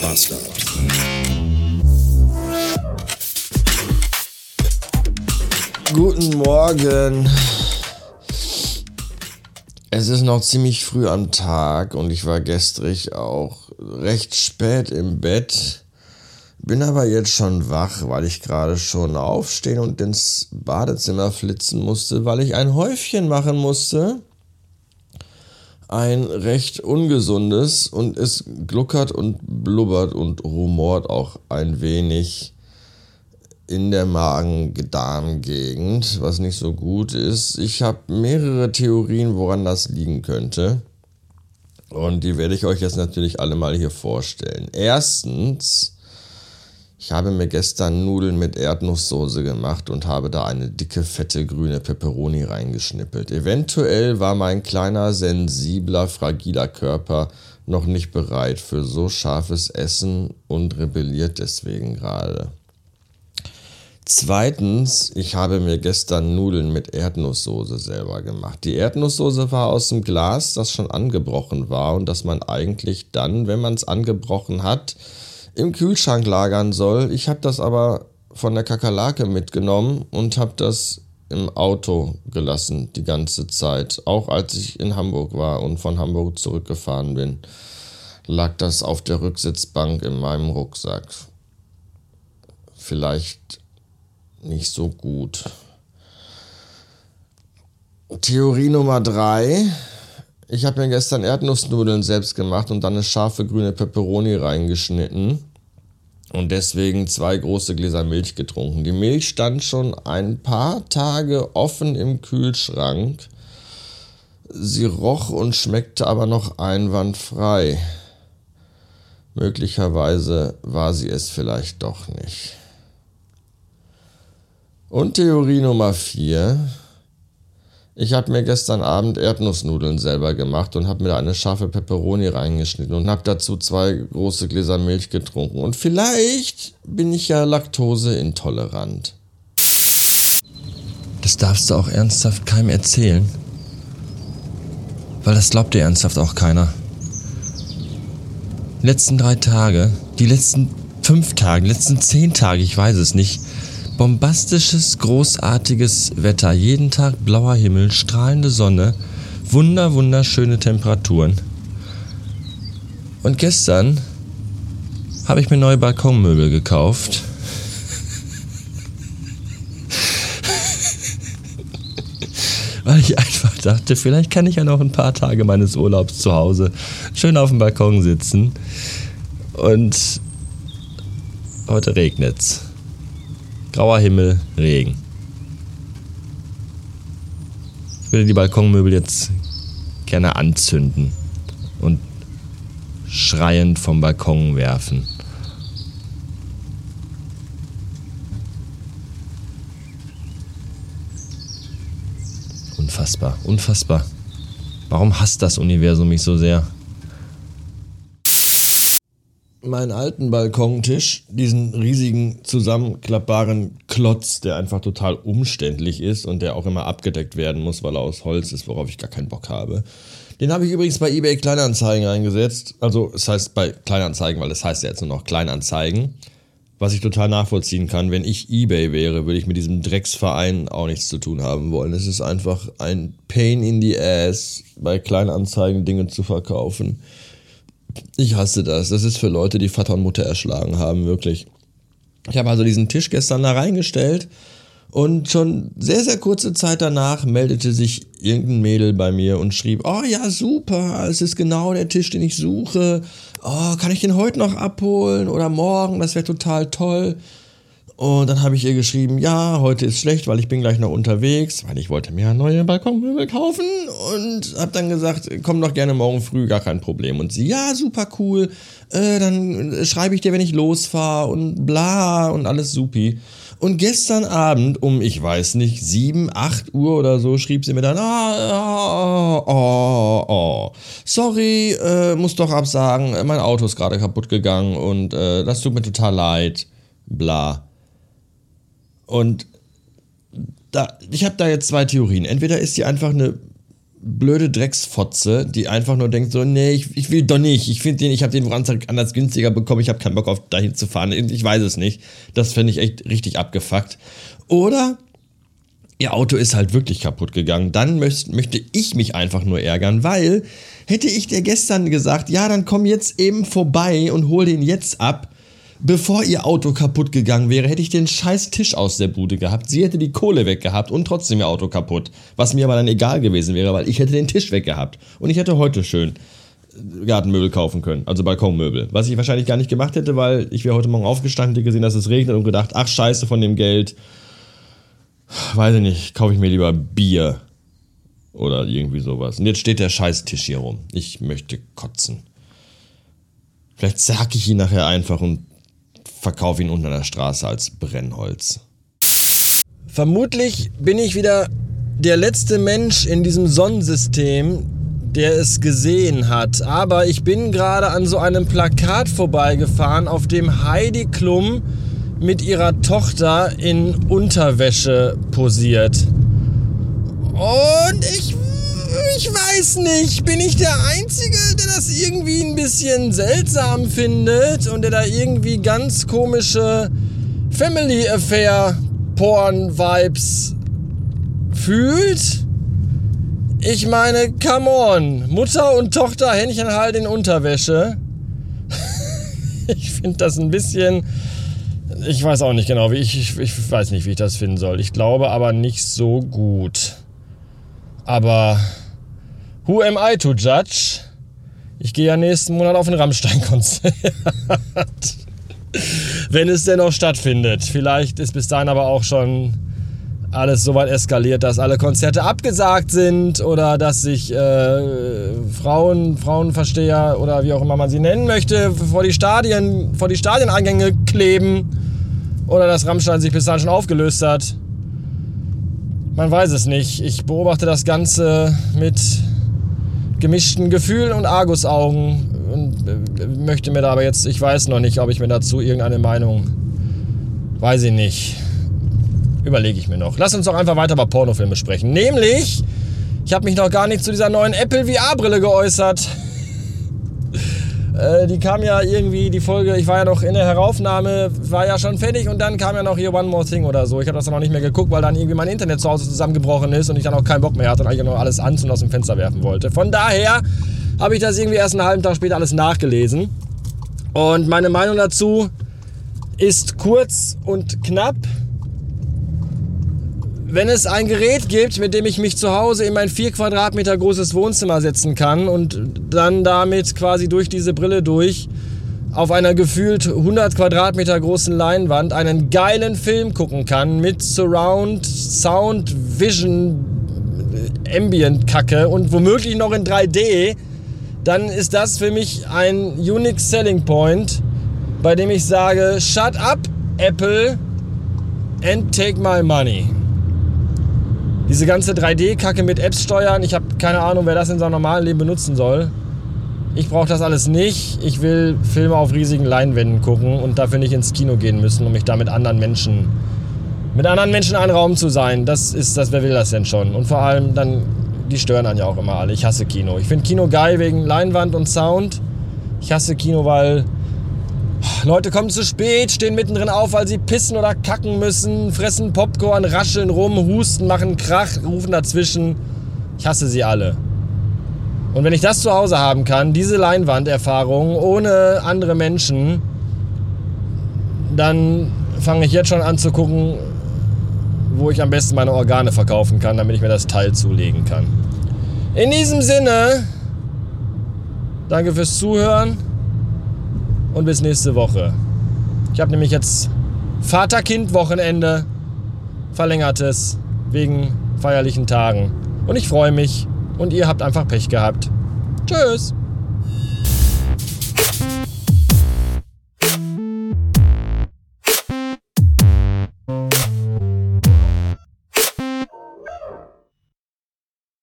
Bastard. Guten Morgen. Es ist noch ziemlich früh am Tag und ich war gestrig auch recht spät im Bett. Bin aber jetzt schon wach, weil ich gerade schon aufstehen und ins Badezimmer flitzen musste, weil ich ein Häufchen machen musste. Ein recht ungesundes und es gluckert und blubbert und rumort auch ein wenig in der Magen-Darm-Gegend, was nicht so gut ist. Ich habe mehrere Theorien, woran das liegen könnte. Und die werde ich euch jetzt natürlich alle mal hier vorstellen. Erstens, ich habe mir gestern Nudeln mit Erdnusssoße gemacht und habe da eine dicke, fette, grüne Peperoni reingeschnippelt. Eventuell war mein kleiner, sensibler, fragiler Körper noch nicht bereit für so scharfes Essen und rebelliert deswegen gerade. Zweitens, ich habe mir gestern Nudeln mit Erdnusssoße selber gemacht. Die Erdnusssoße war aus dem Glas, das schon angebrochen war und das man eigentlich dann, wenn man es angebrochen hat, im Kühlschrank lagern soll. Ich habe das aber von der Kakerlake mitgenommen und habe das im Auto gelassen die ganze Zeit. Auch als ich in Hamburg war und von Hamburg zurückgefahren bin, lag das auf der Rücksitzbank in meinem Rucksack. Vielleicht nicht so gut. Theorie Nummer drei. Ich habe mir gestern Erdnussnudeln selbst gemacht und dann eine scharfe grüne Peperoni reingeschnitten und deswegen zwei große Gläser Milch getrunken. Die Milch stand schon ein paar Tage offen im Kühlschrank. Sie roch und schmeckte aber noch einwandfrei. Möglicherweise war sie es vielleicht doch nicht. Und Theorie Nummer 4. Ich habe mir gestern Abend Erdnussnudeln selber gemacht und habe mir da eine scharfe Peperoni reingeschnitten und habe dazu zwei große Gläser Milch getrunken. Und vielleicht bin ich ja laktoseintolerant. Das darfst du auch ernsthaft keinem erzählen. Weil das glaubt dir ernsthaft auch keiner. Die letzten drei Tage, die letzten fünf Tage, die letzten zehn Tage, ich weiß es nicht, bombastisches, großartiges Wetter. Jeden Tag blauer Himmel, strahlende Sonne, wunder, wunderschöne Temperaturen. Und gestern habe ich mir neue Balkonmöbel gekauft. Weil ich einfach dachte, vielleicht kann ich ja noch ein paar Tage meines Urlaubs zu Hause schön auf dem Balkon sitzen. Und heute regnet's. Grauer Himmel, Regen. Ich würde die Balkonmöbel jetzt gerne anzünden und schreiend vom Balkon werfen. Unfassbar, unfassbar. Warum hasst das Universum mich so sehr? Meinen alten Balkontisch, diesen riesigen zusammenklappbaren Klotz, der einfach total umständlich ist und der auch immer abgedeckt werden muss, weil er aus Holz ist, worauf ich gar keinen Bock habe. Den habe ich übrigens bei eBay Kleinanzeigen eingesetzt. Also es heißt bei Kleinanzeigen, weil es das heißt ja jetzt nur noch Kleinanzeigen. Was ich total nachvollziehen kann, wenn ich eBay wäre, würde ich mit diesem Drecksverein auch nichts zu tun haben wollen. Es ist einfach ein Pain in the Ass, bei Kleinanzeigen Dinge zu verkaufen. Ich hasse das. Das ist für Leute, die Vater und Mutter erschlagen haben, wirklich. Ich habe also diesen Tisch gestern da reingestellt und schon sehr, sehr kurze Zeit danach meldete sich irgendein Mädel bei mir und schrieb, oh ja, super, es ist genau der Tisch, den ich suche. Oh, kann ich den heute noch abholen oder morgen? Das wäre total toll. Und dann habe ich ihr geschrieben, ja, heute ist schlecht, weil ich bin gleich noch unterwegs, weil ich wollte mir neue Balkonmöbel kaufen und habe dann gesagt, komm doch gerne morgen früh, gar kein Problem. Und sie, ja, super cool, äh, dann schreibe ich dir, wenn ich losfahre und bla und alles supi. Und gestern Abend um, ich weiß nicht, 7, 8 Uhr oder so, schrieb sie mir dann, ah, oh, oh, oh. sorry, äh, muss doch absagen, mein Auto ist gerade kaputt gegangen und äh, das tut mir total leid, bla. Und da, ich habe da jetzt zwei Theorien. Entweder ist sie einfach eine blöde Drecksfotze, die einfach nur denkt so, nee, ich, ich will doch nicht. Ich finde den, ich habe den woanders anders günstiger bekommen. Ich habe keinen Bock auf dahin zu fahren. Ich weiß es nicht. Das fände ich echt richtig abgefuckt. Oder ihr Auto ist halt wirklich kaputt gegangen. Dann möcht, möchte ich mich einfach nur ärgern, weil hätte ich dir gestern gesagt, ja, dann komm jetzt eben vorbei und hol den jetzt ab bevor ihr Auto kaputt gegangen wäre, hätte ich den scheiß Tisch aus der Bude gehabt. Sie hätte die Kohle weggehabt und trotzdem ihr Auto kaputt. Was mir aber dann egal gewesen wäre, weil ich hätte den Tisch weggehabt. Und ich hätte heute schön Gartenmöbel kaufen können, also Balkonmöbel. Was ich wahrscheinlich gar nicht gemacht hätte, weil ich wäre heute Morgen aufgestanden, hätte gesehen, dass es regnet und gedacht, ach scheiße von dem Geld. Weiß ich nicht, kaufe ich mir lieber Bier. Oder irgendwie sowas. Und jetzt steht der scheiß Tisch hier rum. Ich möchte kotzen. Vielleicht sag ich ihn nachher einfach und verkaufe ihn unter der Straße als Brennholz. Vermutlich bin ich wieder der letzte Mensch in diesem Sonnensystem, der es gesehen hat. Aber ich bin gerade an so einem Plakat vorbeigefahren, auf dem Heidi Klum mit ihrer Tochter in Unterwäsche posiert. Und ich ich weiß nicht, bin ich der Einzige, der das irgendwie ein bisschen seltsam findet und der da irgendwie ganz komische Family Affair Porn Vibes fühlt? Ich meine, come on, Mutter und Tochter Händchen halt in Unterwäsche. ich finde das ein bisschen ich weiß auch nicht genau, wie ich, ich, ich weiß nicht, wie ich das finden soll. Ich glaube aber nicht so gut. Aber who am I to judge? Ich gehe ja nächsten Monat auf ein Rammstein-Konzert. Wenn es denn noch stattfindet. Vielleicht ist bis dahin aber auch schon alles so weit eskaliert, dass alle Konzerte abgesagt sind oder dass sich äh, Frauen, Frauenversteher oder wie auch immer man sie nennen möchte, vor die Stadien, vor die Stadieneingänge kleben oder dass Rammstein sich bis dahin schon aufgelöst hat. Man weiß es nicht. Ich beobachte das Ganze mit gemischten Gefühlen und Argusaugen und äh, möchte mir da aber jetzt, ich weiß noch nicht, ob ich mir dazu irgendeine Meinung, weiß ich nicht, überlege ich mir noch. Lass uns doch einfach weiter über Pornofilme sprechen. Nämlich, ich habe mich noch gar nicht zu dieser neuen Apple VR-Brille geäußert. Äh, die kam ja irgendwie, die Folge, ich war ja noch in der Heraufnahme, war ja schon fertig und dann kam ja noch hier One More Thing oder so. Ich habe das dann noch nicht mehr geguckt, weil dann irgendwie mein Internet zu Hause zusammengebrochen ist und ich dann auch keinen Bock mehr hatte und eigentlich nur alles an und aus dem Fenster werfen wollte. Von daher habe ich das irgendwie erst einen halben Tag später alles nachgelesen. Und meine Meinung dazu ist kurz und knapp wenn es ein Gerät gibt, mit dem ich mich zu Hause in mein 4 Quadratmeter großes Wohnzimmer setzen kann und dann damit quasi durch diese Brille durch auf einer gefühlt 100 Quadratmeter großen Leinwand einen geilen Film gucken kann mit Surround, Sound, Vision, Ambient Kacke und womöglich noch in 3D, dann ist das für mich ein unique selling point, bei dem ich sage, shut up Apple and take my money. Diese ganze 3D-Kacke mit Apps steuern, ich habe keine Ahnung, wer das in seinem normalen Leben benutzen soll. Ich brauche das alles nicht. Ich will Filme auf riesigen Leinwänden gucken und dafür nicht ins Kino gehen müssen, um mich da mit anderen Menschen, mit anderen Menschen in einem Raum zu sein. Das ist das, wer will das denn schon? Und vor allem dann, die stören dann ja auch immer alle. Ich hasse Kino. Ich finde Kino geil wegen Leinwand und Sound. Ich hasse Kino, weil Leute kommen zu spät, stehen mittendrin auf, weil sie pissen oder kacken müssen, fressen Popcorn, rascheln rum, husten, machen Krach, rufen dazwischen. Ich hasse sie alle. Und wenn ich das zu Hause haben kann, diese Leinwanderfahrung ohne andere Menschen, dann fange ich jetzt schon an zu gucken, wo ich am besten meine Organe verkaufen kann, damit ich mir das Teil zulegen kann. In diesem Sinne, danke fürs Zuhören und bis nächste Woche. Ich habe nämlich jetzt Vater-Kind-Wochenende, verlängertes, wegen feierlichen Tagen. Und ich freue mich und ihr habt einfach Pech gehabt. Tschüss!